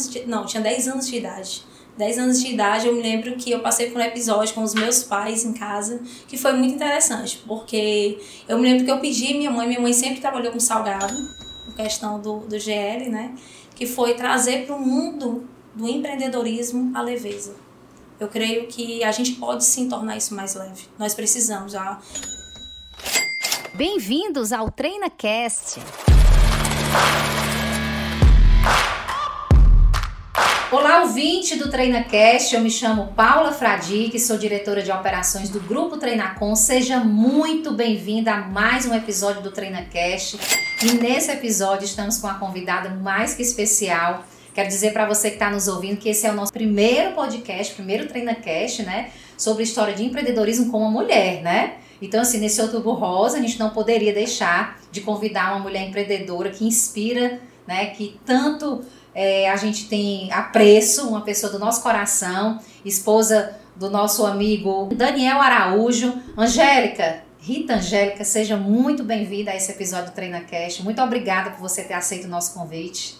anos de, não, tinha 10 anos de idade. 10 anos de idade, eu me lembro que eu passei por um episódio com os meus pais em casa, que foi muito interessante, porque eu me lembro que eu pedi minha mãe, minha mãe sempre trabalhou com salgado, com questão do, do GL, né? Que foi trazer para o mundo do empreendedorismo a leveza. Eu creio que a gente pode sim tornar isso mais leve. Nós precisamos já. Bem-vindos ao TreinaCast. Olá, ouvinte do TreinaCast. Eu me chamo Paula Fradique, sou diretora de operações do Grupo Treinacom. Seja muito bem-vinda a mais um episódio do TreinaCast. E nesse episódio estamos com uma convidada mais que especial. Quero dizer para você que está nos ouvindo que esse é o nosso primeiro podcast, primeiro TreinaCast, né? Sobre história de empreendedorismo com uma mulher, né? Então, assim, nesse outubro rosa, a gente não poderia deixar de convidar uma mulher empreendedora que inspira, né? Que tanto é, a gente tem apreço, uma pessoa do nosso coração, esposa do nosso amigo Daniel Araújo. Angélica, Rita Angélica, seja muito bem-vinda a esse episódio do Treina Cash. Muito obrigada por você ter aceito o nosso convite.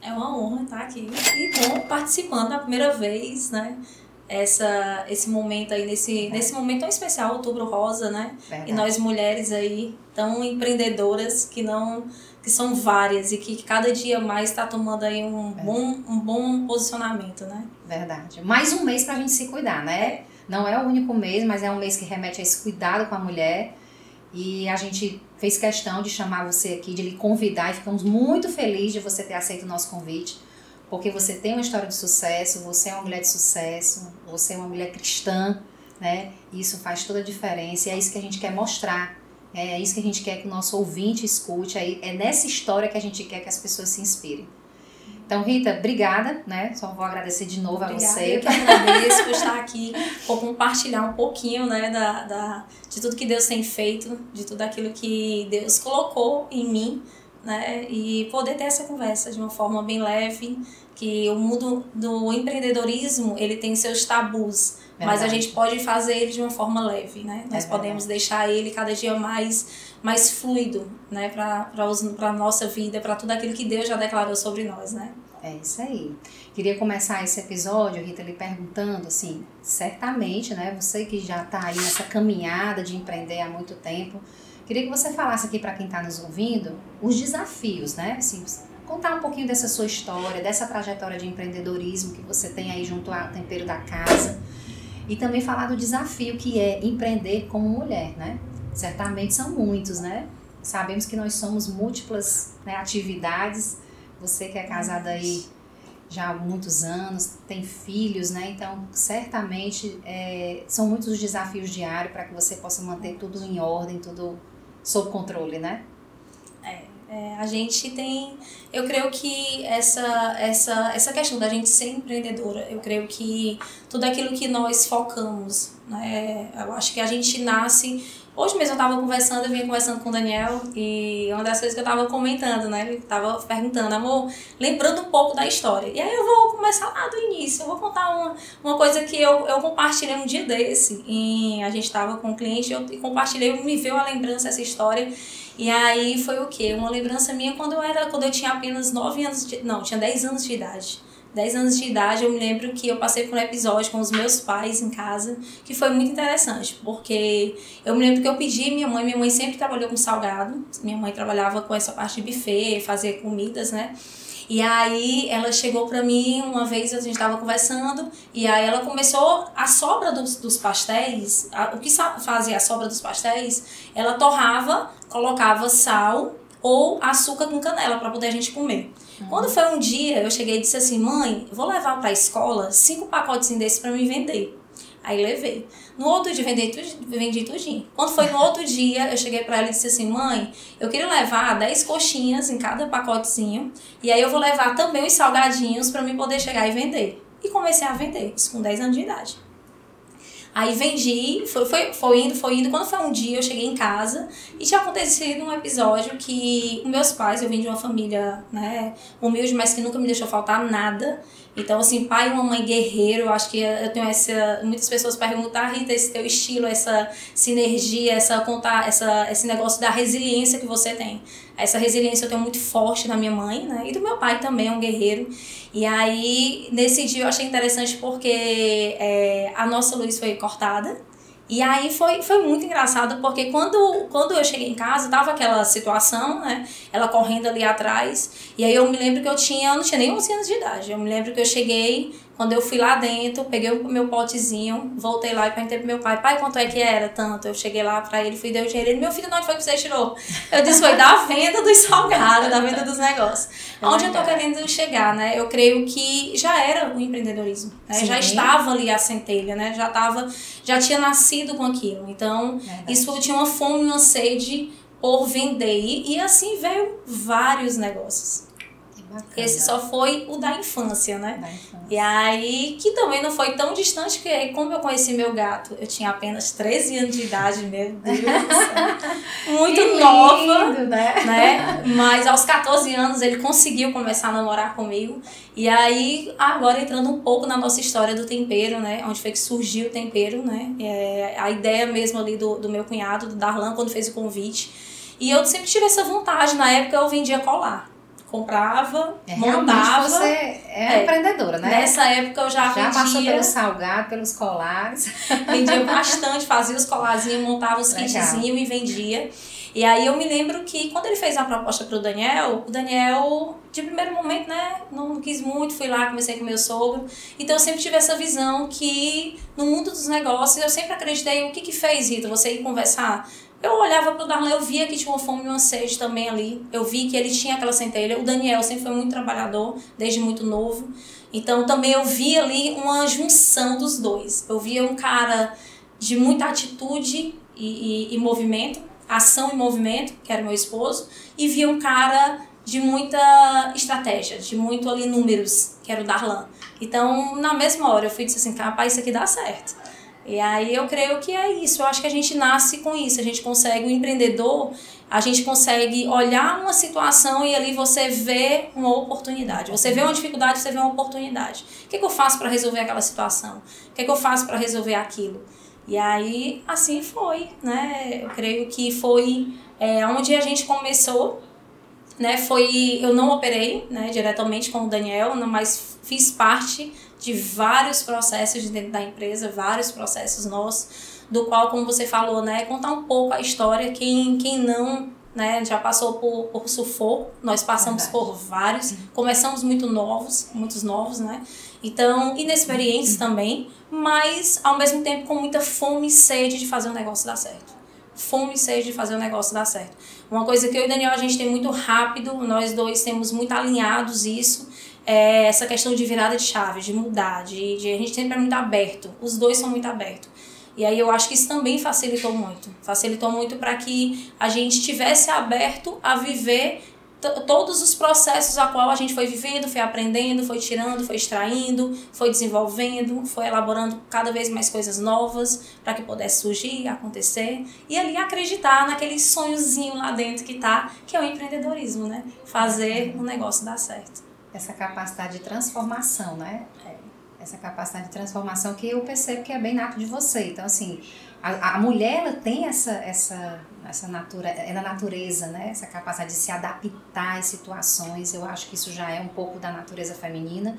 É uma honra estar aqui e bom participando a primeira vez, né? Essa, esse momento aí, nesse, é. nesse momento tão especial, Outubro Rosa, né? Verdade. E nós mulheres aí, tão empreendedoras, que não que são várias e que cada dia mais está tomando aí um bom, um bom posicionamento, né? Verdade. Mais um mês para a gente se cuidar, né? Não é o único mês, mas é um mês que remete a esse cuidado com a mulher. E a gente fez questão de chamar você aqui, de lhe convidar, e ficamos muito felizes de você ter aceito o nosso convite, porque você tem uma história de sucesso, você é uma mulher de sucesso, você é uma mulher cristã, né? Isso faz toda a diferença e é isso que a gente quer mostrar. É isso que a gente quer que o nosso ouvinte escute. É nessa história que a gente quer que as pessoas se inspirem. Então, Rita, obrigada, né? Só vou agradecer de novo obrigada, a você. Eu que agradeço por estar aqui, por compartilhar um pouquinho, né, da, da, de tudo que Deus tem feito, de tudo aquilo que Deus colocou em mim, né? E poder ter essa conversa de uma forma bem leve, que o mundo do empreendedorismo, ele tem seus tabus, Verdade. mas a gente pode fazer ele de uma forma leve, né? Nós é podemos deixar ele cada dia mais mais fluido, né, para a nossa vida, para tudo aquilo que Deus já declarou sobre nós, né? É isso aí. Queria começar esse episódio, Rita, lhe perguntando, assim, certamente, né, você que já está aí nessa caminhada de empreender há muito tempo, queria que você falasse aqui para quem está nos ouvindo os desafios, né, assim, contar um pouquinho dessa sua história, dessa trajetória de empreendedorismo que você tem aí junto ao tempero da casa e também falar do desafio que é empreender como mulher, né? Certamente são muitos, né? Sabemos que nós somos múltiplas né, atividades. Você que é casada aí já há muitos anos, tem filhos, né? Então, certamente é, são muitos os desafios diários para que você possa manter tudo em ordem, tudo sob controle, né? É, é, a gente tem, eu creio que essa, essa, essa questão da gente ser empreendedora, eu creio que tudo aquilo que nós focamos, né? Eu acho que a gente nasce Hoje mesmo eu estava conversando, eu vinha conversando com o Daniel e uma das coisas que eu estava comentando, né? Ele estava perguntando, amor, lembrando um pouco da história. E aí eu vou começar lá do início, eu vou contar uma, uma coisa que eu, eu compartilhei um dia desse. E a gente estava com um cliente eu, e compartilhei, me veio a lembrança essa história. E aí foi o quê? Uma lembrança minha quando eu era, quando eu tinha apenas 9 anos de. Não, tinha 10 anos de idade. 10 anos de idade, eu me lembro que eu passei por um episódio com os meus pais em casa, que foi muito interessante, porque eu me lembro que eu pedi minha mãe, minha mãe sempre trabalhou com salgado, minha mãe trabalhava com essa parte de buffet, fazer comidas, né? E aí ela chegou para mim uma vez, a gente estava conversando, e aí ela começou a sobra dos, dos pastéis, a, o que fazia a sobra dos pastéis, ela torrava, colocava sal ou açúcar com canela para poder a gente comer. Quando foi um dia, eu cheguei e disse assim: mãe, vou levar para a escola cinco pacotes desses para me vender. Aí levei. No outro dia, vendi, vendi tudinho. Quando foi no outro dia, eu cheguei para ela e disse assim: mãe, eu queria levar 10 coxinhas em cada pacotezinho. E aí eu vou levar também os salgadinhos para me poder chegar e vender. E comecei a vender, isso com 10 anos de idade. Aí vendi, foi, foi, foi indo, foi indo. Quando foi um dia, eu cheguei em casa e tinha acontecido um episódio que meus pais, eu vim de uma família, né, humilde, mas que nunca me deixou faltar nada. Então, assim, pai e uma mãe guerreiro, eu acho que eu tenho essa. Muitas pessoas perguntam, ah, Rita, esse teu estilo, essa sinergia, essa contar, essa, esse negócio da resiliência que você tem. essa resiliência eu tenho muito forte da minha mãe, né? E do meu pai também, é um guerreiro. E aí, nesse dia eu achei interessante porque é, a nossa luz foi cortada. E aí foi, foi muito engraçado, porque quando, quando eu cheguei em casa, tava aquela situação, né? Ela correndo ali atrás. E aí eu me lembro que eu tinha, eu não tinha nem 11 anos de idade. Eu me lembro que eu cheguei, quando eu fui lá dentro, peguei o meu potezinho, voltei lá e perguntei pro meu pai, pai, quanto é que era? Tanto. Eu cheguei lá pra ele, fui deu o dinheiro. Ele, meu filho, onde foi que você tirou? Eu disse, foi da venda dos salgados, da venda dos negócios. É Onde eu tô querendo chegar, né? Eu creio que já era o empreendedorismo. Né? Já estava ali a centelha, né? Já tava, já tinha nascido com aquilo. Então, Verdade. isso tinha uma fome, uma sede por vender. E, e assim veio vários negócios. Bacana. Esse só foi o da infância, né? Da infância. E aí, que também não foi tão distante, que aí, como eu conheci meu gato, eu tinha apenas 13 anos de idade, meu Deus. Muito nova. Né? né? Mas aos 14 anos ele conseguiu começar a namorar comigo. E aí, agora entrando um pouco na nossa história do tempero, né? Onde foi que surgiu o tempero, né? É, a ideia mesmo ali do, do meu cunhado, do Darlan, quando fez o convite. E eu sempre tive essa vontade. Na época eu vendia colar comprava, é, montava. Você é, é, empreendedora, né? Nessa época eu já, já vendia. Já passou pelo salgado, pelos colares. Vendia bastante, fazia os colarzinhos, montava os kitzinhos e vendia. E aí eu me lembro que quando ele fez a proposta para o Daniel, o Daniel, de primeiro momento, né, não quis muito, fui lá, comecei com meu sogro. Então eu sempre tive essa visão que no mundo dos negócios eu sempre acreditei, o que que fez, Rita, você ir conversar eu olhava pro Darlan, eu via que tinha uma fome e uma sede também ali. Eu vi que ele tinha aquela centelha. O Daniel sempre foi muito trabalhador, desde muito novo. Então também eu vi ali uma junção dos dois. Eu via um cara de muita atitude e, e, e movimento, ação e movimento, que era meu esposo, e via um cara de muita estratégia, de muito ali números, que era o Darlan. Então, na mesma hora, eu fui e assim, rapaz, isso aqui dá certo. E aí eu creio que é isso. Eu acho que a gente nasce com isso. A gente consegue, o empreendedor, a gente consegue olhar uma situação e ali você vê uma oportunidade. Você vê uma dificuldade, você vê uma oportunidade. O que, é que eu faço para resolver aquela situação? O que, é que eu faço para resolver aquilo? E aí, assim foi, né? Eu creio que foi é, onde a gente começou, né? Foi, eu não operei, né, diretamente com o Daniel, mas fiz parte de vários processos dentro da empresa, vários processos nossos, do qual, como você falou, né, contar um pouco a história, quem, quem não né, já passou por, por sufoco, nós passamos Verdade. por vários, começamos muito novos, muitos novos, né, então, inexperientes uhum. também, mas ao mesmo tempo com muita fome e sede de fazer o negócio dar certo. Fome e sede de fazer o negócio dar certo. Uma coisa que eu e o Daniel a gente tem muito rápido, nós dois temos muito alinhados isso, é essa questão de virada de chave, de mudar, de, de a gente sempre é muito aberto, os dois são muito abertos. E aí eu acho que isso também facilitou muito. Facilitou muito para que a gente tivesse aberto a viver todos os processos a qual a gente foi vivendo, foi aprendendo, foi tirando, foi extraindo, foi desenvolvendo, foi elaborando cada vez mais coisas novas para que pudesse surgir, acontecer e ali acreditar naquele sonhozinho lá dentro que tá, que é o empreendedorismo, né? Fazer o negócio dar certo essa capacidade de transformação, né? É. Essa capacidade de transformação que eu percebo que é bem nato de você. Então, assim, a, a mulher ela tem essa, essa, essa natura, é natureza, né? Essa capacidade de se adaptar às situações. Eu acho que isso já é um pouco da natureza feminina.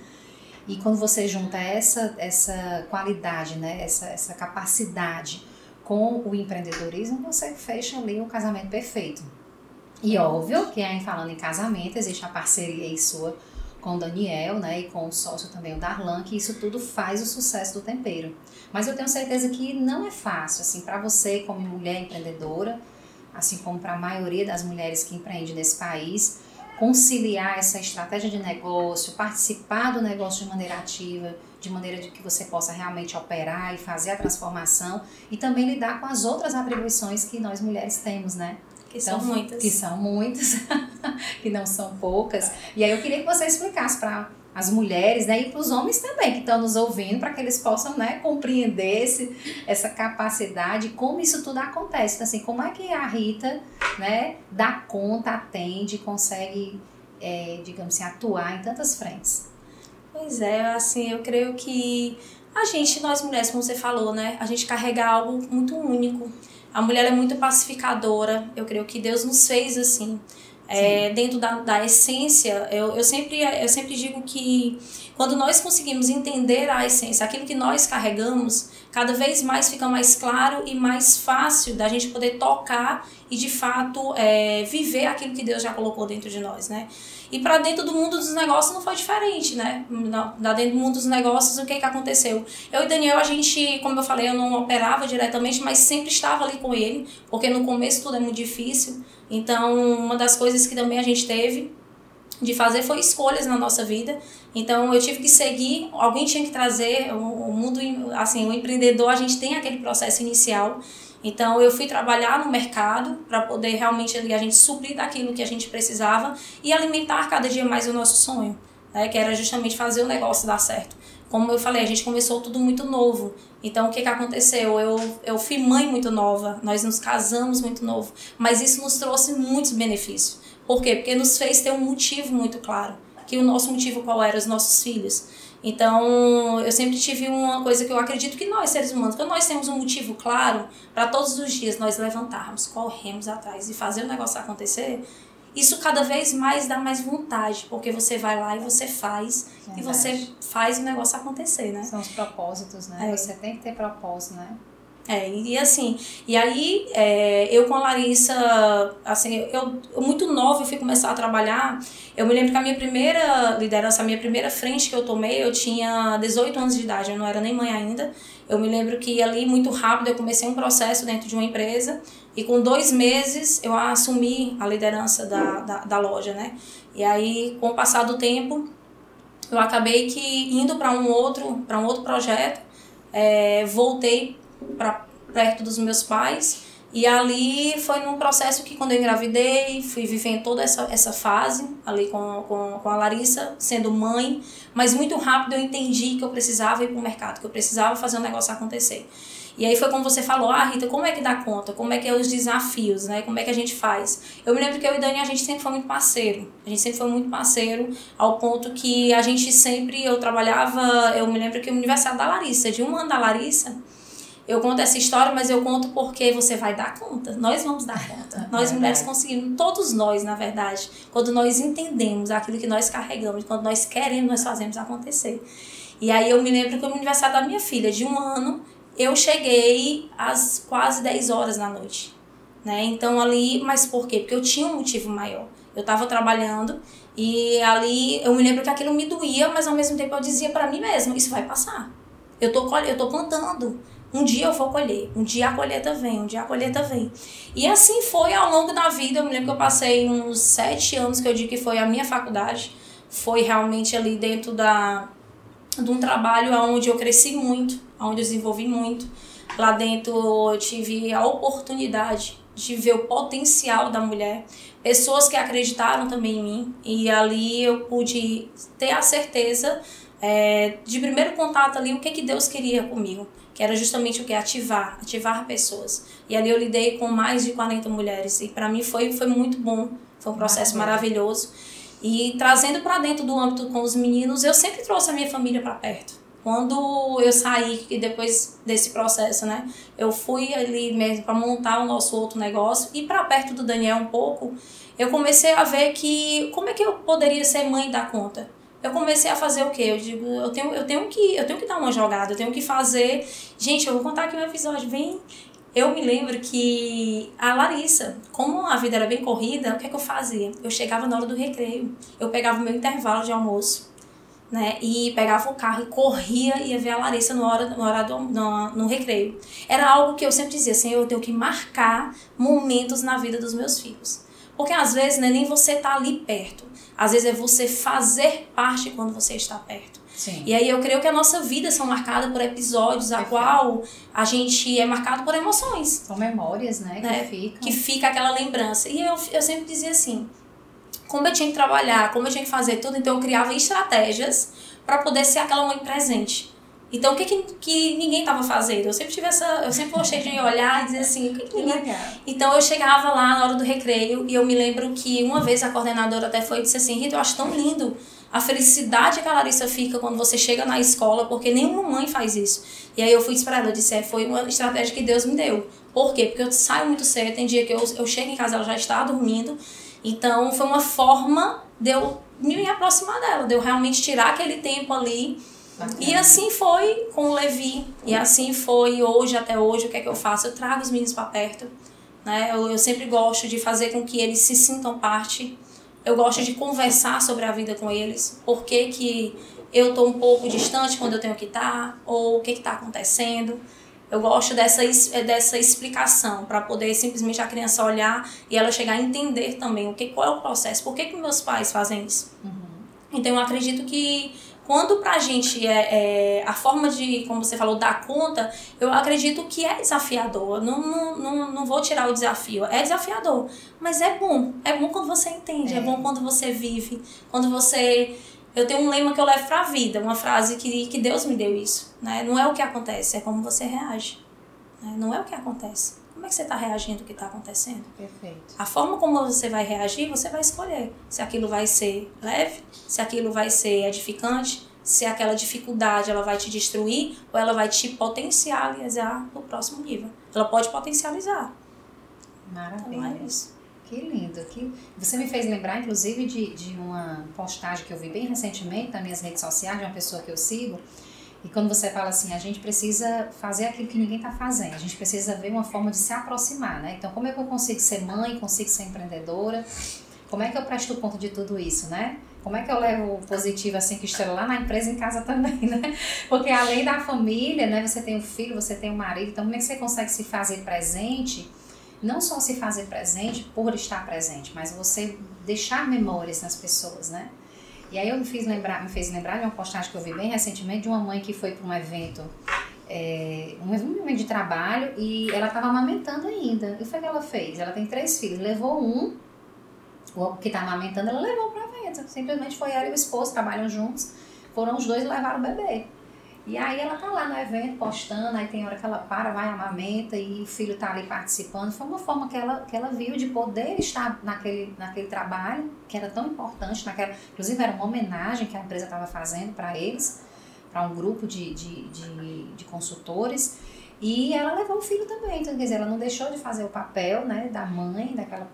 E quando você junta essa, essa qualidade, né? essa, essa capacidade com o empreendedorismo, você fecha ali o casamento perfeito. E óbvio que aí falando em casamento, existe a parceria aí sua com o Daniel, né, e com o sócio também, o Darlan, que isso tudo faz o sucesso do tempero. Mas eu tenho certeza que não é fácil, assim, para você como mulher empreendedora, assim como para a maioria das mulheres que empreendem nesse país, conciliar essa estratégia de negócio, participar do negócio de maneira ativa, de maneira de que você possa realmente operar e fazer a transformação e também lidar com as outras atribuições que nós mulheres temos, né? Que então, são muitas. Que são muitas, que não são poucas. E aí eu queria que você explicasse para as mulheres né, e para os homens também que estão nos ouvindo, para que eles possam né, compreender esse, essa capacidade, como isso tudo acontece. Então, assim, como é que a Rita né, dá conta, atende, consegue, é, digamos assim, atuar em tantas frentes? Pois é, assim, eu creio que a gente, nós mulheres, como você falou, né, a gente carrega algo muito único a mulher é muito pacificadora. Eu creio que Deus nos fez assim. É, dentro da, da essência, eu, eu, sempre, eu sempre digo que quando nós conseguimos entender a essência, aquilo que nós carregamos, cada vez mais fica mais claro e mais fácil da gente poder tocar e de fato é, viver aquilo que Deus já colocou dentro de nós, né? E para dentro do mundo dos negócios não foi diferente, né? Da dentro do mundo dos negócios, o que que aconteceu? Eu e Daniel, a gente, como eu falei, eu não operava diretamente, mas sempre estava ali com ele, porque no começo tudo é muito difícil. Então, uma das coisas que também a gente teve de fazer foi escolhas na nossa vida. Então eu tive que seguir, alguém tinha que trazer o, mundo, assim, o empreendedor, a gente tem aquele processo inicial. Então eu fui trabalhar no mercado para poder realmente ali a gente suprir daquilo que a gente precisava e alimentar cada dia mais o nosso sonho, né, que era justamente fazer o negócio dar certo. Como eu falei, a gente começou tudo muito novo. Então, o que, que aconteceu? Eu, eu fui mãe muito nova, nós nos casamos muito novo, mas isso nos trouxe muitos benefícios. Por quê? Porque nos fez ter um motivo muito claro. Que o nosso motivo qual era? Os nossos filhos. Então, eu sempre tive uma coisa que eu acredito que nós, seres humanos, quando nós temos um motivo claro, para todos os dias nós levantarmos, corremos atrás e fazer o negócio acontecer, isso cada vez mais dá mais vontade, porque você vai lá e você faz, Verdade. e você faz o negócio acontecer, né? São os propósitos, né? É. Você tem que ter propósito, né? É, e assim, e aí é, eu com a Larissa, assim, eu, eu muito nova eu fui começar a trabalhar. Eu me lembro que a minha primeira liderança, a minha primeira frente que eu tomei, eu tinha 18 anos de idade, eu não era nem mãe ainda. Eu me lembro que ali, muito rápido, eu comecei um processo dentro de uma empresa e com dois meses eu assumi a liderança da, da, da loja, né? E aí, com o passar do tempo, eu acabei que indo para um outro, para um outro projeto, é, voltei para perto dos meus pais. E ali foi num processo que quando eu engravidei, fui vivendo toda essa, essa fase ali com, com, com a Larissa, sendo mãe, mas muito rápido eu entendi que eu precisava ir para o mercado, que eu precisava fazer o um negócio acontecer. E aí foi como você falou, ah, Rita, como é que dá conta? Como é que é os desafios, né? Como é que a gente faz? Eu me lembro que eu e Dani, a gente sempre foi muito parceiro. A gente sempre foi muito parceiro, ao ponto que a gente sempre, eu trabalhava, eu me lembro que o aniversário da Larissa, de um ano da Larissa, eu conto essa história, mas eu conto porque você vai dar conta. Nós vamos dar conta. Nós mulheres conseguimos, todos nós, na verdade, quando nós entendemos aquilo que nós carregamos, quando nós queremos, nós fazemos acontecer. E aí eu me lembro que no aniversário da minha filha, de um ano, eu cheguei às quase 10 horas da noite. Né? Então ali, mas por quê? Porque eu tinha um motivo maior. Eu estava trabalhando e ali eu me lembro que aquilo me doía, mas ao mesmo tempo eu dizia para mim mesma, isso vai passar. Eu tô, eu tô plantando. Um dia eu vou colher, um dia a colheita vem, um dia a colheita vem. E assim foi ao longo da vida. Eu me lembro que eu passei uns sete anos que eu digo que foi a minha faculdade. Foi realmente ali dentro da, de um trabalho onde eu cresci muito, onde eu desenvolvi muito. Lá dentro eu tive a oportunidade de ver o potencial da mulher, pessoas que acreditaram também em mim. E ali eu pude ter a certeza é, de primeiro contato ali o que, que Deus queria comigo que era justamente o que? Ativar, ativar pessoas. E ali eu lidei com mais de 40 mulheres e para mim foi, foi muito bom, foi um processo maravilhoso. E trazendo para dentro do âmbito com os meninos, eu sempre trouxe a minha família para perto. Quando eu saí e depois desse processo, né, eu fui ali mesmo para montar o nosso outro negócio e para perto do Daniel um pouco, eu comecei a ver que como é que eu poderia ser mãe da conta eu comecei a fazer o quê? Eu digo, eu tenho, eu tenho que, eu tenho que dar uma jogada, eu tenho que fazer. Gente, eu vou contar aqui um episódio bem. Eu me lembro que a Larissa, como a vida era bem corrida, o que é que eu fazia? Eu chegava na hora do recreio, eu pegava o meu intervalo de almoço, né? E pegava o carro e corria e ia ver a Larissa no hora, no, hora do, no, no recreio. Era algo que eu sempre dizia assim, eu tenho que marcar momentos na vida dos meus filhos. Porque às vezes né, nem você tá ali perto. Às vezes é você fazer parte quando você está perto. Sim. E aí eu creio que a nossa vida são marcadas por episódios a qual a gente é marcado por emoções. São memórias, né? né? Que, ficam. que fica aquela lembrança. E eu, eu sempre dizia assim, como eu tinha que trabalhar, como eu tinha que fazer tudo, então eu criava estratégias para poder ser aquela mãe presente. Então, o que, que, que ninguém estava fazendo? Eu sempre tive essa. Eu sempre gostei de olhar e dizer assim, o que, que ninguém. Então, eu chegava lá na hora do recreio e eu me lembro que uma vez a coordenadora até foi e disse assim: Rita, eu acho tão lindo a felicidade que a Larissa fica quando você chega na escola, porque nenhuma mãe faz isso. E aí eu fui esperar ela, eu disse: é, foi uma estratégia que Deus me deu. Por quê? Porque eu saio muito cedo, tem dia que eu, eu chego em casa, ela já está dormindo. Então foi uma forma de eu me aproximar dela, de eu realmente tirar aquele tempo ali. E assim foi com o Levi, e assim foi hoje até hoje. O que é que eu faço? Eu trago os meninos para perto. Né? Eu, eu sempre gosto de fazer com que eles se sintam parte. Eu gosto de conversar sobre a vida com eles. Por que, que eu estou um pouco distante quando eu tenho que estar? Tá, ou o que está acontecendo? Eu gosto dessa, dessa explicação para poder simplesmente a criança olhar e ela chegar a entender também o que, qual é o processo, por que, que meus pais fazem isso. Uhum. Então eu acredito que quando pra gente é, é, a forma de, como você falou, dar conta, eu acredito que é desafiador. Não, não, não, não vou tirar o desafio. É desafiador. Mas é bom. É bom quando você entende. É, é bom quando você vive. Quando você eu tenho um lema que eu levo para a vida, uma frase que, que Deus me deu isso. Né? Não é o que acontece, é como você reage. Né? Não é o que acontece. Como é que você está reagindo ao que está acontecendo? Perfeito. A forma como você vai reagir, você vai escolher. Se aquilo vai ser leve, se aquilo vai ser edificante, se aquela dificuldade ela vai te destruir ou ela vai te potencializar no próximo nível. Ela pode potencializar. Maravilha. Então é isso. Que lindo. Que... Você me fez lembrar, inclusive, de, de uma postagem que eu vi bem recentemente nas minhas redes sociais, de uma pessoa que eu sigo. E quando você fala assim, a gente precisa fazer aquilo que ninguém está fazendo, a gente precisa ver uma forma de se aproximar, né? Então, como é que eu consigo ser mãe, consigo ser empreendedora? Como é que eu presto conta de tudo isso, né? Como é que eu levo positivo assim que estou lá na empresa em casa também, né? Porque além da família, né, você tem o filho, você tem o marido, então como é que você consegue se fazer presente não só se fazer presente por estar presente, mas você deixar memórias nas pessoas, né? E aí eu me fiz lembrar, me fez lembrar de uma postagem que eu vi bem recentemente de uma mãe que foi para um evento, é, um evento de trabalho e ela estava amamentando ainda. E o que ela fez? Ela tem três filhos, levou um, o que está amamentando, ela levou para o evento. Simplesmente foi ela e o esposo, trabalham juntos, foram os dois e levaram o bebê. E aí ela tá lá no evento postando, aí tem hora que ela para, vai, amamenta e o filho tá ali participando. Foi uma forma que ela, que ela viu de poder estar naquele, naquele trabalho que era tão importante, naquela, inclusive era uma homenagem que a empresa estava fazendo para eles, para um grupo de, de, de, de, consultores. E ela levou o filho também, então quer dizer, ela não deixou de fazer o papel né, da mãe, daquela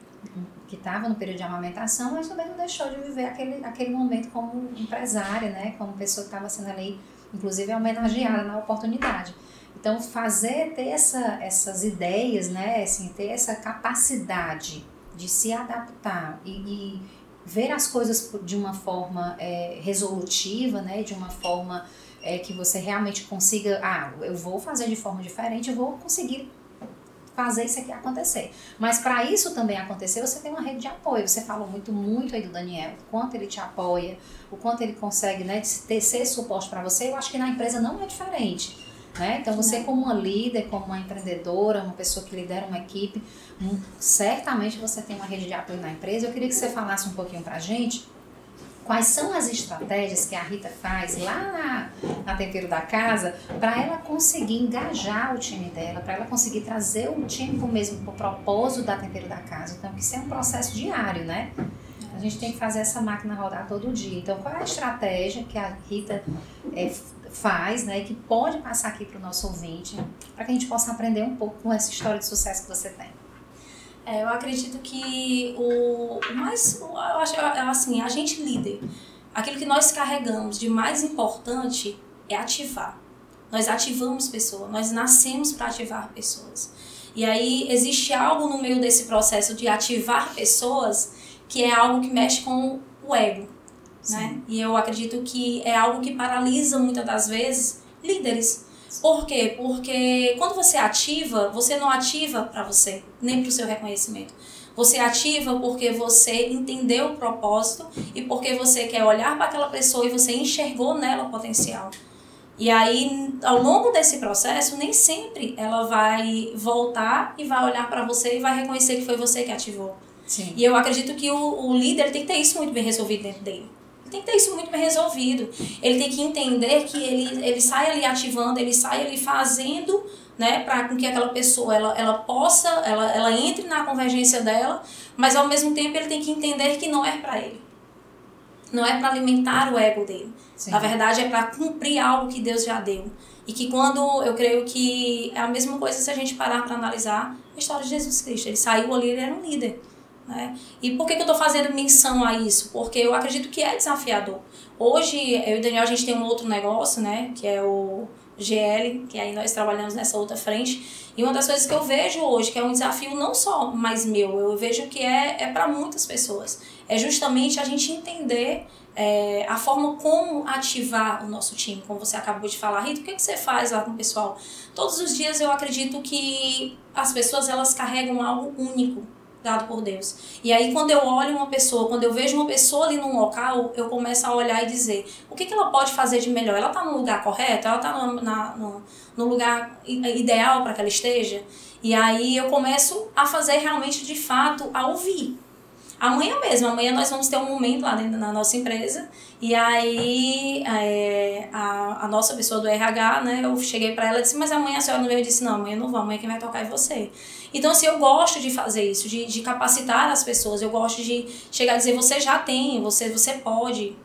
que estava no período de amamentação, mas também não deixou de viver aquele, aquele momento como empresária, né, como pessoa que estava sendo ali inclusive é homenageada na oportunidade. Então, fazer, ter essa, essas ideias, né, assim, ter essa capacidade de se adaptar e, e ver as coisas de uma forma é, resolutiva, né, de uma forma é, que você realmente consiga, ah, eu vou fazer de forma diferente, eu vou conseguir fazer isso aqui acontecer. Mas para isso também acontecer, você tem uma rede de apoio. Você falou muito, muito aí do Daniel, o quanto ele te apoia, o quanto ele consegue né, ter, ser suporte para você. Eu acho que na empresa não é diferente. Né? Então, você, como uma líder, como uma empreendedora, uma pessoa que lidera uma equipe, um, certamente você tem uma rede de apoio na empresa. Eu queria que você falasse um pouquinho para a gente quais são as estratégias que a Rita faz lá na, na Tempero da Casa para ela conseguir engajar o time dela, para ela conseguir trazer o time para o mesmo propósito da Tempero da Casa. Então, que isso é um processo diário, né? A gente tem que fazer essa máquina rodar todo dia. Então, qual é a estratégia que a Rita é, faz, né, que pode passar aqui para o nosso ouvinte, para que a gente possa aprender um pouco com essa história de sucesso que você tem? É, eu acredito que o, o mais, eu acho, assim, a gente líder, aquilo que nós carregamos de mais importante é ativar. Nós ativamos pessoas, nós nascemos para ativar pessoas. E aí existe algo no meio desse processo de ativar pessoas que é algo que mexe com o ego, né? E eu acredito que é algo que paralisa muitas das vezes líderes por quê? Porque quando você ativa, você não ativa para você, nem para o seu reconhecimento. Você ativa porque você entendeu o propósito e porque você quer olhar para aquela pessoa e você enxergou nela o potencial. E aí, ao longo desse processo, nem sempre ela vai voltar e vai olhar para você e vai reconhecer que foi você que ativou. Sim. E eu acredito que o, o líder tem que ter isso muito bem resolvido dentro dele tem que ter isso muito bem resolvido. Ele tem que entender que ele, ele sai ali ativando, ele sai ali fazendo, né, para que aquela pessoa ela, ela possa, ela, ela entre na convergência dela, mas ao mesmo tempo ele tem que entender que não é para ele. Não é para alimentar o ego dele. Sim. Na verdade, é para cumprir algo que Deus já deu. E que quando eu creio que é a mesma coisa se a gente parar para analisar a história de Jesus Cristo. Ele saiu ali, ele era um líder. Né? E por que, que eu estou fazendo menção a isso? Porque eu acredito que é desafiador. Hoje, eu e o Daniel, a gente tem um outro negócio, né? Que é o GL, que aí nós trabalhamos nessa outra frente. E uma das coisas que eu vejo hoje, que é um desafio não só mais meu, eu vejo que é, é para muitas pessoas. É justamente a gente entender é, a forma como ativar o nosso time, como você acabou de falar. Rita, o que, que você faz lá com o pessoal? Todos os dias eu acredito que as pessoas elas carregam algo único dado por Deus. E aí, quando eu olho uma pessoa, quando eu vejo uma pessoa ali num local, eu começo a olhar e dizer: o que, que ela pode fazer de melhor? Ela está no lugar correto? Ela está no, no, no lugar ideal para que ela esteja? E aí eu começo a fazer realmente, de fato, a ouvir. Amanhã mesmo, amanhã nós vamos ter um momento lá dentro da nossa empresa. E aí é, a, a nossa pessoa do RH, né, eu cheguei para ela e disse, mas amanhã a senhora não veio? Eu disse, não, amanhã não vou, amanhã quem vai tocar é você. Então, assim, eu gosto de fazer isso, de, de capacitar as pessoas. Eu gosto de chegar e dizer, você já tem, você, você pode.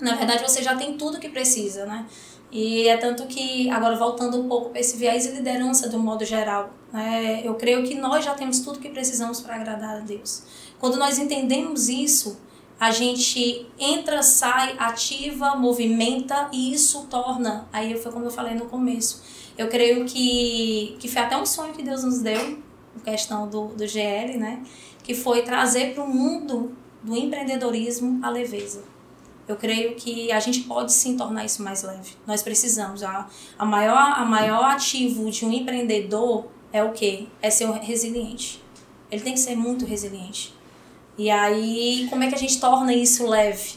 Na verdade, você já tem tudo que precisa, né? E é tanto que, agora voltando um pouco para esse viés de liderança do modo geral, né? eu creio que nós já temos tudo que precisamos para agradar a Deus. Quando nós entendemos isso, a gente entra, sai, ativa, movimenta e isso torna, aí foi como eu falei no começo, eu creio que, que foi até um sonho que Deus nos deu, questão do, do GL, né? Que foi trazer para o mundo do empreendedorismo a leveza. Eu creio que a gente pode sim tornar isso mais leve. Nós precisamos. A, a, maior, a maior ativo de um empreendedor é o quê? É ser resiliente. Ele tem que ser muito resiliente. E aí, como é que a gente torna isso leve?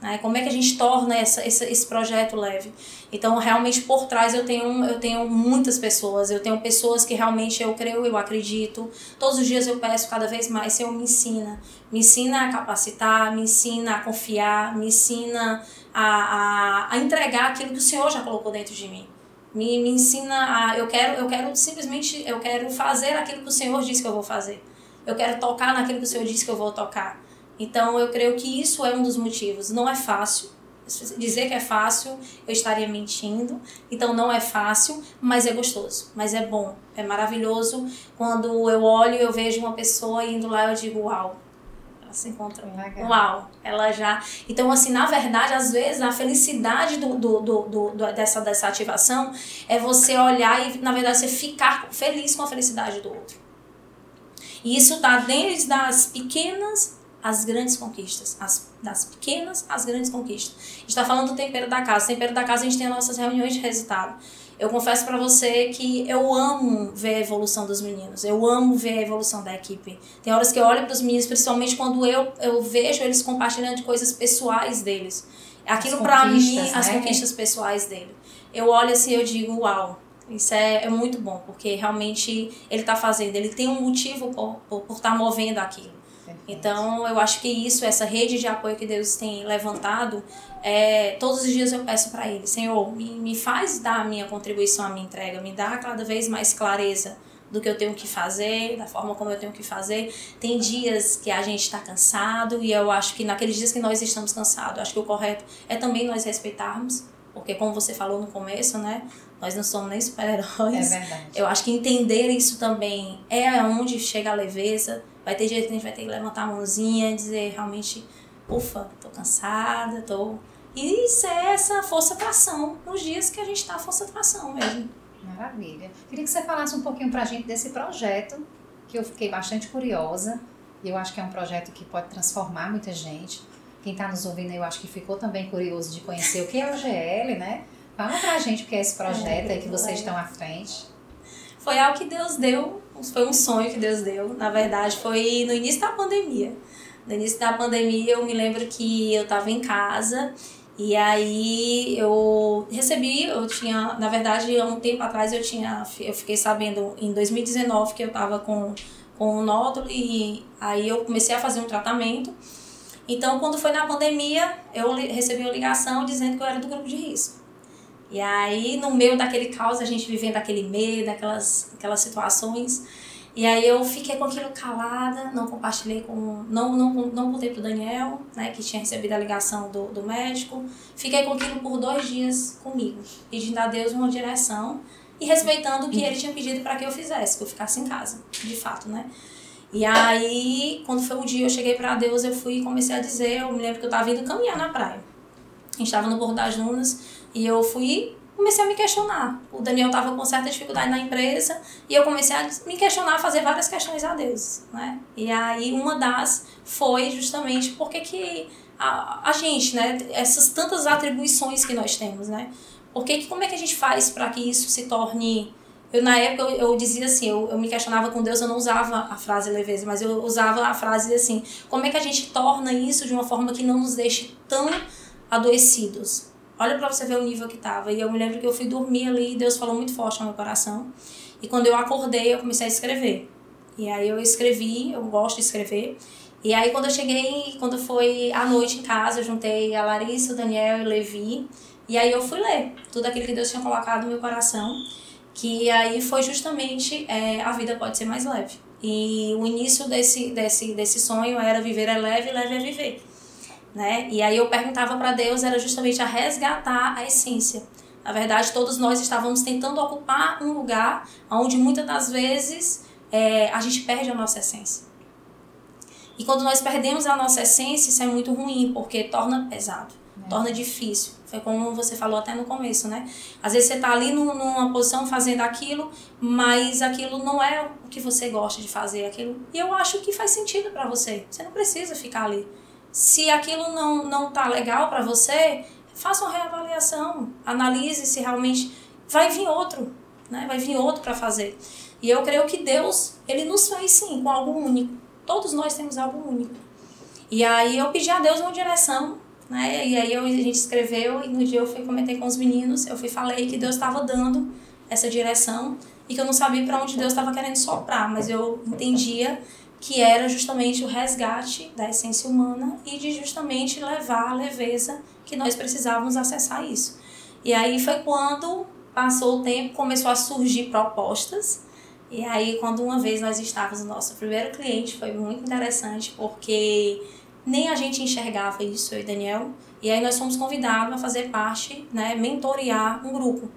Né? Como é que a gente torna essa, esse, esse projeto leve? Então, realmente, por trás eu tenho, eu tenho muitas pessoas. Eu tenho pessoas que realmente eu creio, eu acredito. Todos os dias eu peço cada vez mais, Senhor, me ensina. Me ensina a capacitar, me ensina a confiar, me ensina a, a, a entregar aquilo que o Senhor já colocou dentro de mim. Me, me ensina a... Eu quero, eu quero simplesmente, eu quero fazer aquilo que o Senhor disse que eu vou fazer. Eu quero tocar naquilo que o Senhor disse que eu vou tocar. Então, eu creio que isso é um dos motivos. Não é fácil. Dizer que é fácil, eu estaria mentindo. Então, não é fácil, mas é gostoso. Mas é bom. É maravilhoso. Quando eu olho, eu vejo uma pessoa indo lá, eu digo, uau. Ela se encontra. Legal. Uau. Ela já... Então, assim, na verdade, às vezes, a felicidade do, do, do, do, dessa, dessa ativação é você olhar e, na verdade, você ficar feliz com a felicidade do outro. E isso tá desde as pequenas às grandes conquistas, as, das pequenas às grandes conquistas. A gente está falando do tempero da casa. O tempero da casa a gente tem as nossas reuniões de resultado. Eu confesso para você que eu amo ver a evolução dos meninos. Eu amo ver a evolução da equipe. Tem horas que eu olho para os meninos, principalmente quando eu, eu vejo eles compartilhando de coisas pessoais deles. Aquilo para mim, né? as conquistas pessoais dele. Eu olho assim eu digo, uau, isso é, é muito bom, porque realmente ele está fazendo, ele tem um motivo por estar tá movendo aquilo. Então, eu acho que isso, essa rede de apoio que Deus tem levantado, é, todos os dias eu peço para Ele, Senhor, me, me faz dar a minha contribuição, a minha entrega, me dá cada vez mais clareza do que eu tenho que fazer, da forma como eu tenho que fazer. Tem dias que a gente está cansado e eu acho que naqueles dias que nós estamos cansados, acho que o correto é também nós respeitarmos, porque como você falou no começo, né, nós não somos nem super-heróis. É verdade. Eu acho que entender isso também é onde chega a leveza. Vai ter dia que a gente vai ter que levantar a mãozinha e dizer realmente, ufa, tô cansada, tô. E isso é essa força-tração nos dias que a gente tá força-tração mesmo. Maravilha. Queria que você falasse um pouquinho pra gente desse projeto, que eu fiquei bastante curiosa. E eu acho que é um projeto que pode transformar muita gente. Quem está nos ouvindo, eu acho que ficou também curioso de conhecer o que é o GL, né? Fala pra gente o que é esse projeto é, aí que vocês estão à frente. Foi algo que Deus deu, foi um sonho que Deus deu. Na verdade, foi no início da pandemia. No início da pandemia, eu me lembro que eu estava em casa e aí eu recebi, eu tinha, na verdade, há um tempo atrás eu tinha, eu fiquei sabendo em 2019 que eu estava com com um nódulo e aí eu comecei a fazer um tratamento. Então, quando foi na pandemia, eu recebi uma ligação dizendo que eu era do grupo de risco. E aí, no meio daquele caos, a gente vivendo aquele medo, aquelas, aquelas situações. E aí eu fiquei com aquilo calada, não compartilhei com. Não, não, não contei pro Daniel, né, que tinha recebido a ligação do, do médico. Fiquei com aquilo por dois dias comigo, pedindo a Deus uma direção e respeitando o que ele tinha pedido para que eu fizesse, que eu ficasse em casa, de fato, né? E aí, quando foi o dia, eu cheguei para Deus, eu fui e comecei a dizer, eu me lembro que eu estava indo caminhar na praia. A gente estava no Bordo das Dunas e eu fui comecei a me questionar. O Daniel estava com certa dificuldade na empresa e eu comecei a me questionar, a fazer várias questões a Deus, né? E aí uma das foi justamente porque que a, a gente, né, essas tantas atribuições que nós temos, né? Porque como é que a gente faz para que isso se torne eu, na época, eu, eu dizia assim, eu, eu me questionava com Deus, eu não usava a frase leveza, mas eu usava a frase assim, como é que a gente torna isso de uma forma que não nos deixe tão adoecidos? Olha para você ver o nível que tava. E eu me lembro que eu fui dormir ali e Deus falou muito forte no meu coração. E quando eu acordei, eu comecei a escrever. E aí eu escrevi, eu gosto de escrever. E aí quando eu cheguei, quando foi à noite em casa, eu juntei a Larissa, o Daniel e o Levi. E aí eu fui ler tudo aquilo que Deus tinha colocado no meu coração que aí foi justamente é, a vida pode ser mais leve. E o início desse, desse, desse sonho era viver é leve, leve é viver. Né? E aí eu perguntava para Deus, era justamente a resgatar a essência. Na verdade, todos nós estávamos tentando ocupar um lugar onde muitas das vezes é, a gente perde a nossa essência. E quando nós perdemos a nossa essência, isso é muito ruim, porque torna pesado. Torna difícil. Foi como você falou até no começo, né? Às vezes você tá ali numa posição fazendo aquilo, mas aquilo não é o que você gosta de fazer. aquilo E eu acho que faz sentido para você. Você não precisa ficar ali. Se aquilo não, não tá legal para você, faça uma reavaliação. Analise se realmente vai vir outro, né? Vai vir outro para fazer. E eu creio que Deus, ele nos fez sim com algo único. Todos nós temos algo único. E aí eu pedi a Deus uma direção né? E aí eu, a gente escreveu e no dia eu fui comentei com os meninos, eu fui falei que Deus estava dando essa direção e que eu não sabia para onde Deus estava querendo soprar, mas eu entendia que era justamente o resgate da essência humana e de justamente levar a leveza que nós precisávamos acessar isso. E aí foi quando passou o tempo, começou a surgir propostas. E aí, quando uma vez nós estávamos no nosso primeiro cliente, foi muito interessante, porque nem a gente enxergava isso, eu e Daniel. E aí nós fomos convidados a fazer parte, né, mentorear um grupo.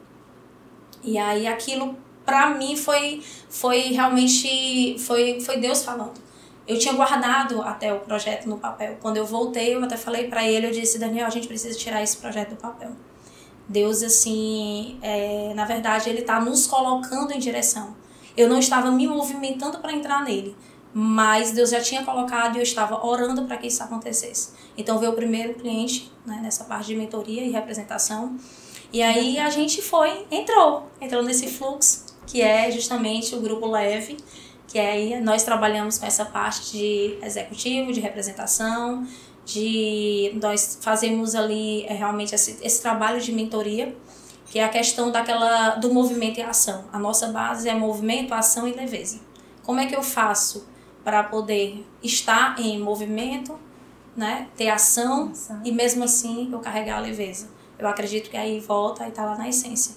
E aí aquilo para mim foi foi realmente foi foi Deus falando. Eu tinha guardado até o projeto no papel. Quando eu voltei, eu até falei para ele, eu disse, Daniel, a gente precisa tirar esse projeto do papel. Deus, assim, é, na verdade, ele está nos colocando em direção. Eu não estava me movimentando para entrar nele, mas Deus já tinha colocado e eu estava orando para que isso acontecesse. Então veio o primeiro cliente né, nessa parte de mentoria e representação. E aí a gente foi, entrou, entrou nesse fluxo que é justamente o grupo leve, que é aí nós trabalhamos com essa parte de executivo, de representação, de nós fazemos ali é, realmente esse, esse trabalho de mentoria, que é a questão daquela do movimento e ação. A nossa base é movimento, ação e leveza. Como é que eu faço para poder estar em movimento, né, ter ação Nossa. e mesmo assim eu carregar a leveza. Eu acredito que aí volta e está lá na essência.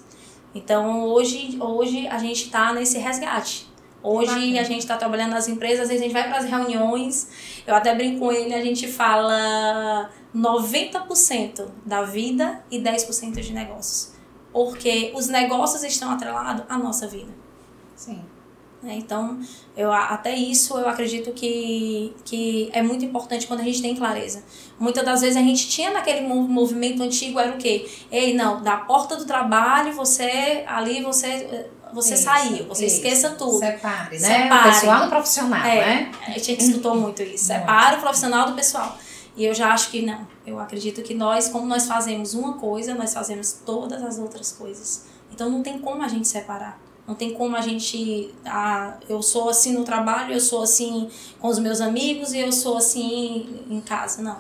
Então hoje, hoje a gente está nesse resgate. Hoje a gente está trabalhando nas empresas, às vezes a gente vai para as reuniões, eu até brinco com ele, a gente fala 90% da vida e 10% de negócios. Porque os negócios estão atrelados à nossa vida. Sim. Né? Então, eu, até isso eu acredito que, que é muito importante quando a gente tem clareza. Muitas das vezes a gente tinha naquele movimento antigo, era o quê? Ei, não, da porta do trabalho, você ali você você isso, saiu, você isso. esqueça tudo. Separe, né? Separe. O pessoal do profissional, é, né? A gente escutou muito isso. Separe o profissional do pessoal. E eu já acho que não. Eu acredito que nós, como nós fazemos uma coisa, nós fazemos todas as outras coisas. Então não tem como a gente separar. Não tem como a gente. Ah, eu sou assim no trabalho, eu sou assim com os meus amigos e eu sou assim em casa. Não.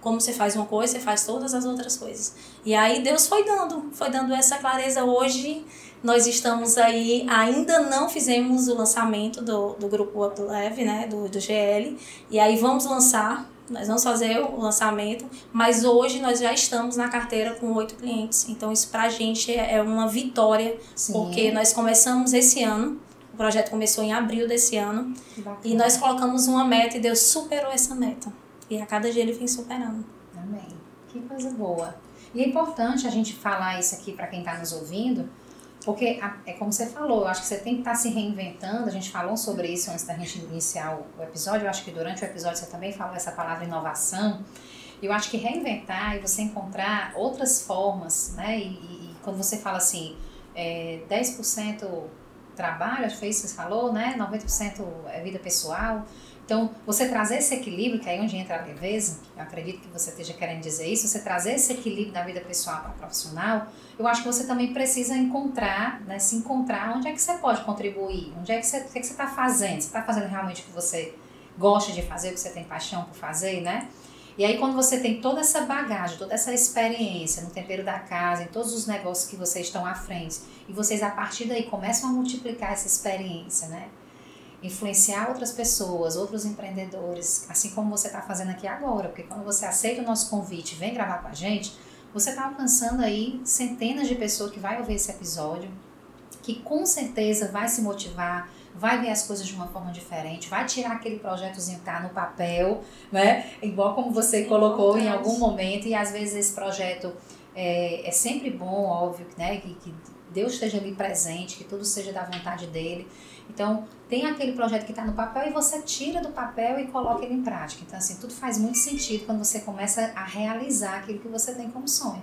Como você faz uma coisa, você faz todas as outras coisas. E aí Deus foi dando, foi dando essa clareza. Hoje nós estamos aí, ainda não fizemos o lançamento do, do grupo Up Leve, né, do, do GL. E aí vamos lançar nós vamos fazer o lançamento, mas hoje nós já estamos na carteira com oito clientes. Então, isso para a gente é uma vitória, Sim. porque nós começamos esse ano, o projeto começou em abril desse ano, e nós colocamos uma meta e Deus superou essa meta. E a cada dia ele vem superando. Amém. Que coisa boa. E é importante a gente falar isso aqui para quem está nos ouvindo, Porque é como você falou, eu acho que você tem que estar tá se reinventando. A gente falou sobre isso antes da gente iniciar o episódio. Eu acho que durante o episódio você também falou essa palavra inovação. Eu acho que reinventar e você encontrar outras formas, né? E, e quando você fala assim, é, 10% trabalho, acho que foi isso que você falou, né? 90% é vida pessoal. Então, você trazer esse equilíbrio, que é onde entra a leveza, eu acredito que você esteja querendo dizer isso, você trazer esse equilíbrio da vida pessoal para profissional, eu acho que você também precisa encontrar, né, se encontrar onde é que você pode contribuir, onde é que você, o que, é que você está fazendo, você está fazendo realmente o que você gosta de fazer, o que você tem paixão por fazer, né? E aí, quando você tem toda essa bagagem, toda essa experiência no tempero da casa, em todos os negócios que vocês estão à frente, e vocês a partir daí começam a multiplicar essa experiência, né? Influenciar outras pessoas, outros empreendedores, assim como você está fazendo aqui agora, porque quando você aceita o nosso convite e vem gravar com a gente, você está alcançando aí centenas de pessoas que vai ouvir esse episódio, que com certeza vai se motivar, vai ver as coisas de uma forma diferente, vai tirar aquele projetozinho que tá no papel, né? Igual como você colocou em algum momento, e às vezes esse projeto é, é sempre bom, óbvio, né? Que, que Deus esteja ali presente, que tudo seja da vontade dele. Então, tem aquele projeto que está no papel e você tira do papel e coloca ele em prática. Então, assim, tudo faz muito sentido quando você começa a realizar aquilo que você tem como sonho.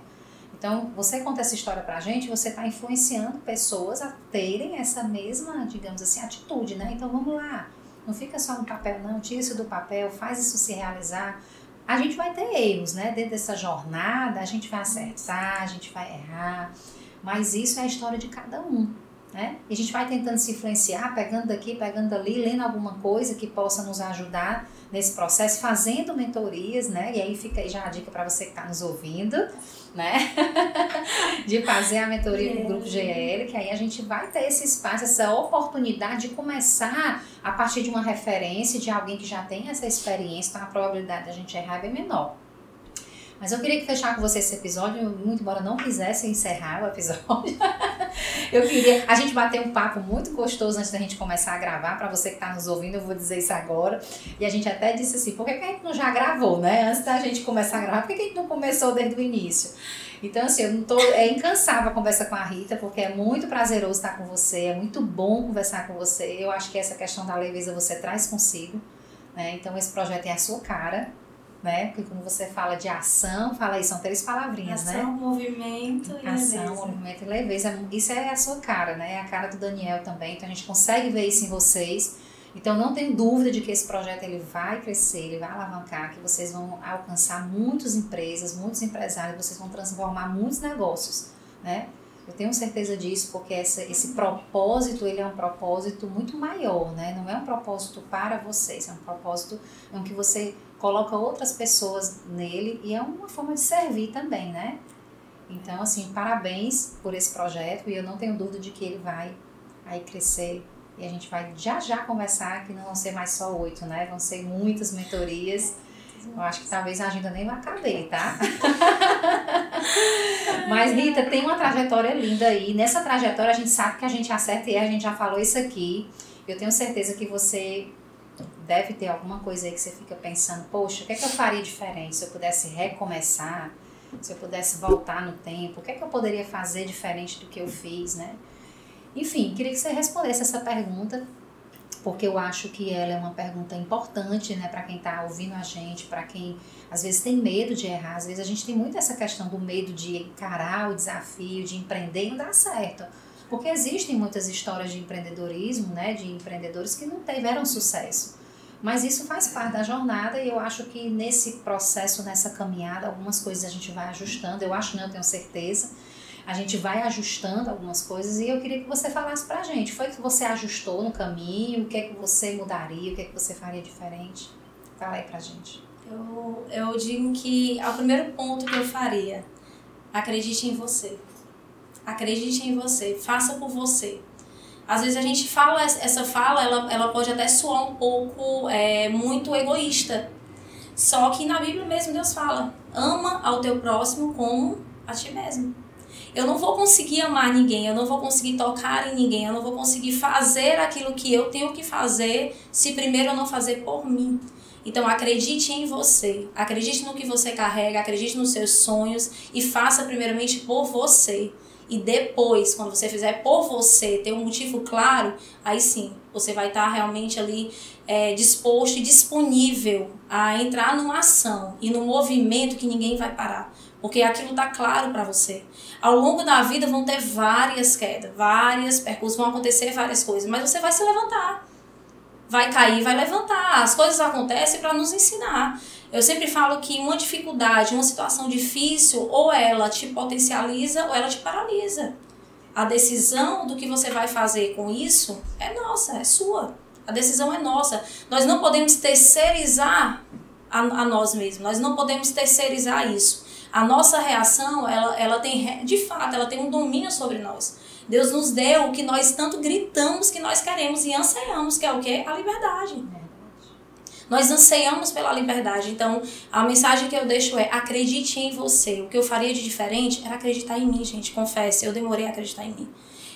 Então, você conta essa história pra gente, você está influenciando pessoas a terem essa mesma, digamos assim, atitude, né? Então, vamos lá. Não fica só no papel, não. Tira isso do papel, faz isso se realizar. A gente vai ter erros, né? Dentro dessa jornada, a gente vai acertar, a gente vai errar. Mas isso é a história de cada um. Né? E a gente vai tentando se influenciar, pegando daqui, pegando dali, lendo alguma coisa que possa nos ajudar nesse processo, fazendo mentorias, né? E aí fica aí já a dica para você que está nos ouvindo, né? de fazer a mentoria do Grupo GL, que aí a gente vai ter esse espaço, essa oportunidade de começar a partir de uma referência de alguém que já tem essa experiência, então a probabilidade da gente errar é bem menor. Mas eu queria fechar com você esse episódio, muito embora não quisesse encerrar o episódio. eu queria. A gente bateu um papo muito gostoso antes da gente começar a gravar. Para você que está nos ouvindo, eu vou dizer isso agora. E a gente até disse assim: por que, que a gente não já gravou, né? Antes da gente começar a gravar, por que, que a gente não começou desde o início? Então, assim, eu não tô. É incansável a conversa com a Rita, porque é muito prazeroso estar com você, é muito bom conversar com você. Eu acho que essa questão da leveza você traz consigo. Né? Então, esse projeto é a sua cara né? Porque quando você fala de ação, fala aí, são três palavrinhas, ação, né? Ação, movimento e ação, leveza. movimento e leveza. Isso é a sua cara, né? É a cara do Daniel também. Então a gente consegue ver isso em vocês. Então não tem dúvida de que esse projeto ele vai crescer, ele vai alavancar, que vocês vão alcançar muitas empresas, muitos empresários, vocês vão transformar muitos negócios, né? Eu tenho certeza disso porque essa, esse propósito ele é um propósito muito maior, né? Não é um propósito para vocês, é um propósito em que você coloca outras pessoas nele e é uma forma de servir também, né? Então, assim, parabéns por esse projeto e eu não tenho dúvida de que ele vai aí crescer e a gente vai já já conversar que não vão ser mais só oito, né? Vão ser muitas mentorias. Eu acho que talvez a agenda nem vai caber, tá? Mas, Rita, tem uma trajetória linda aí. Nessa trajetória a gente sabe que a gente acerta e a gente já falou isso aqui. Eu tenho certeza que você deve ter alguma coisa aí que você fica pensando, poxa, o que é que eu faria diferente se eu pudesse recomeçar, se eu pudesse voltar no tempo, o que é que eu poderia fazer diferente do que eu fiz, né? Enfim, queria que você respondesse essa pergunta, porque eu acho que ela é uma pergunta importante, né, para quem está ouvindo a gente, para quem às vezes tem medo de errar, às vezes a gente tem muito essa questão do medo de encarar o desafio, de empreender e não dar certo. Porque existem muitas histórias de empreendedorismo, né, de empreendedores que não tiveram sucesso. Mas isso faz parte da jornada e eu acho que nesse processo, nessa caminhada, algumas coisas a gente vai ajustando. Eu acho, não, eu tenho certeza. A gente vai ajustando algumas coisas e eu queria que você falasse pra gente. Foi que você ajustou no caminho? O que é que você mudaria? O que é que você faria diferente? Fala aí pra gente. Eu, eu digo que é o primeiro ponto que eu faria. Acredite em você. Acredite em você. Faça por você às vezes a gente fala, essa fala, ela, ela pode até soar um pouco é, muito egoísta. Só que na Bíblia mesmo Deus fala: ama ao teu próximo como a ti mesmo. Eu não vou conseguir amar ninguém, eu não vou conseguir tocar em ninguém, eu não vou conseguir fazer aquilo que eu tenho que fazer se primeiro eu não fazer por mim. Então acredite em você, acredite no que você carrega, acredite nos seus sonhos e faça primeiramente por você. E depois, quando você fizer por você, ter um motivo claro, aí sim, você vai estar tá realmente ali é, disposto e disponível a entrar numa ação e num movimento que ninguém vai parar. Porque aquilo está claro para você. Ao longo da vida vão ter várias quedas, várias percursos, vão acontecer várias coisas, mas você vai se levantar. Vai cair, vai levantar. As coisas acontecem para nos ensinar. Eu sempre falo que uma dificuldade, uma situação difícil, ou ela te potencializa ou ela te paralisa. A decisão do que você vai fazer com isso é nossa, é sua. A decisão é nossa. Nós não podemos terceirizar a, a nós mesmos. Nós não podemos terceirizar isso. A nossa reação, ela, ela tem, de fato, ela tem um domínio sobre nós. Deus nos deu o que nós tanto gritamos que nós queremos e anseiamos, que é o quê? A liberdade. Nós anseiamos pela liberdade. Então, a mensagem que eu deixo é: acredite em você. O que eu faria de diferente era acreditar em mim, gente. Confesse, eu demorei a acreditar em mim.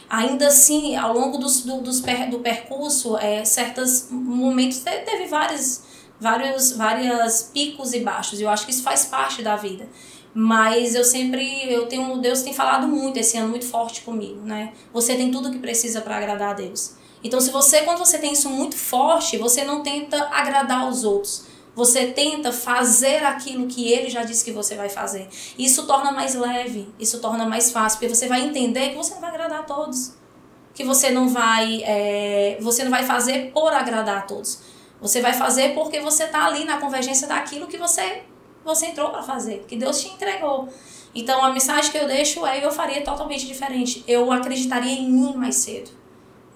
Ainda assim, ao longo dos, do, dos per, do percurso, é, certos momentos, teve vários, vários, vários picos e baixos. Eu acho que isso faz parte da vida. Mas eu sempre, eu tenho, Deus tem falado muito esse ano, muito forte comigo, né? Você tem tudo que precisa para agradar a Deus. Então, se você, quando você tem isso muito forte, você não tenta agradar aos outros. Você tenta fazer aquilo que ele já disse que você vai fazer. Isso torna mais leve, isso torna mais fácil, porque você vai entender que você não vai agradar a todos. Que você não vai, é, você não vai fazer por agradar a todos. Você vai fazer porque você está ali na convergência daquilo que você, você entrou para fazer, que Deus te entregou. Então a mensagem que eu deixo é: eu faria totalmente diferente. Eu acreditaria em mim mais cedo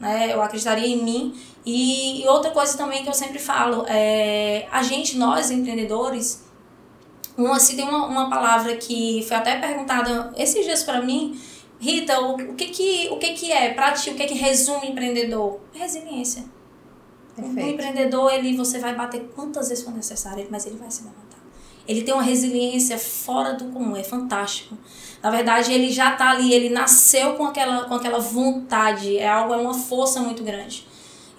né? Eu acreditaria em mim. E, e outra coisa também que eu sempre falo, é, a gente, nós empreendedores, uma, se tem uma, uma palavra que foi até perguntada esses dias para mim, Rita, o, o, que que, o que que é para ti, o que que resume empreendedor? Resiliência. Perfeito. O empreendedor, ele, você vai bater quantas vezes for necessário, mas ele vai se levantar. Ele tem uma resiliência fora do comum, é fantástico. Na verdade, ele já está ali, ele nasceu com aquela, com aquela vontade, é algo, é uma força muito grande.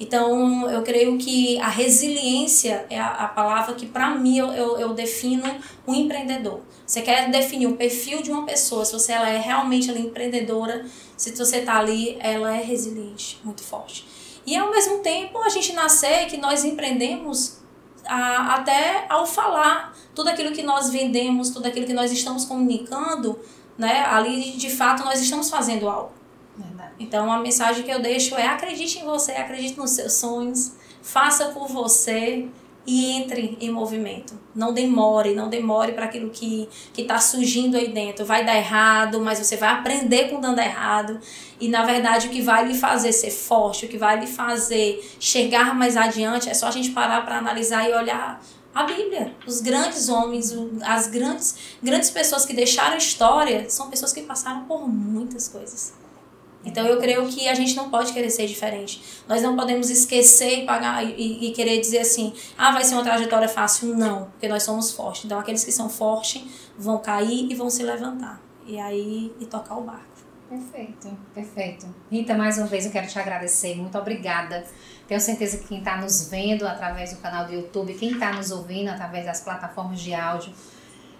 Então, eu creio que a resiliência é a, a palavra que, para mim, eu, eu, eu, defino um empreendedor. Você quer definir o perfil de uma pessoa, se você ela é realmente ela é empreendedora, se você está ali, ela é resiliente, muito forte. E, ao mesmo tempo, a gente nascer que nós empreendemos a, até ao falar tudo aquilo que nós vendemos, tudo aquilo que nós estamos comunicando, né? Ali de fato nós estamos fazendo algo. Verdade. Então a mensagem que eu deixo é acredite em você, acredite nos seus sonhos, faça por você e entre em movimento. Não demore, não demore para aquilo que está surgindo aí dentro. Vai dar errado, mas você vai aprender com dando errado. E na verdade, o que vai lhe fazer ser forte, o que vai lhe fazer chegar mais adiante, é só a gente parar para analisar e olhar a Bíblia. Os grandes homens, as grandes, grandes pessoas que deixaram história são pessoas que passaram por muitas coisas. Então eu creio que a gente não pode querer ser diferente. Nós não podemos esquecer e pagar e, e, querer dizer assim, ah, vai ser uma trajetória fácil. Não, porque nós somos fortes. Então aqueles que são fortes vão cair e vão se levantar. E aí e tocar o barco. Perfeito, perfeito. Rita, mais uma vez eu quero te agradecer. Muito obrigada. Tenho certeza que quem está nos vendo através do canal do YouTube, quem está nos ouvindo através das plataformas de áudio,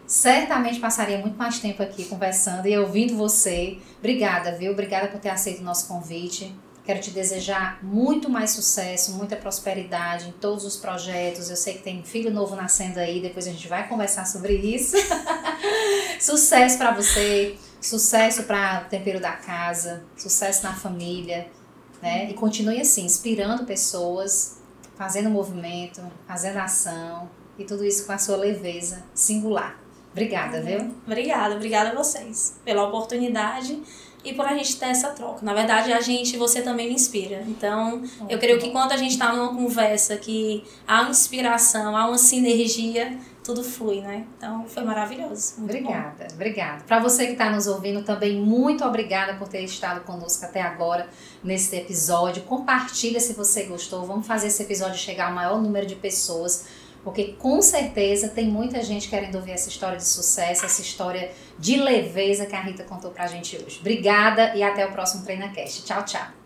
certamente passaria muito mais tempo aqui conversando e ouvindo você. Obrigada, viu? Obrigada por ter aceito o nosso convite. Quero te desejar muito mais sucesso, muita prosperidade em todos os projetos. Eu sei que tem filho novo nascendo aí, depois a gente vai conversar sobre isso. sucesso para você, sucesso para o tempero da casa, sucesso na família, né? E continue assim, inspirando pessoas, fazendo movimento, fazendo ação e tudo isso com a sua leveza singular. Obrigada, viu? Obrigada, obrigada a vocês pela oportunidade e por a gente ter essa troca. Na verdade, a gente, você também me inspira. Então, eu creio que quando a gente está numa conversa que há uma inspiração, há uma sinergia, tudo flui, né? Então, foi maravilhoso. obrigada, bom. obrigada. Para você que está nos ouvindo também, muito obrigada por ter estado conosco até agora nesse episódio. Compartilha se você gostou. Vamos fazer esse episódio chegar ao maior número de pessoas porque com certeza tem muita gente querendo ouvir essa história de sucesso, essa história de leveza que a Rita contou pra gente hoje. Obrigada e até o próximo TreinaCast. Tchau, tchau.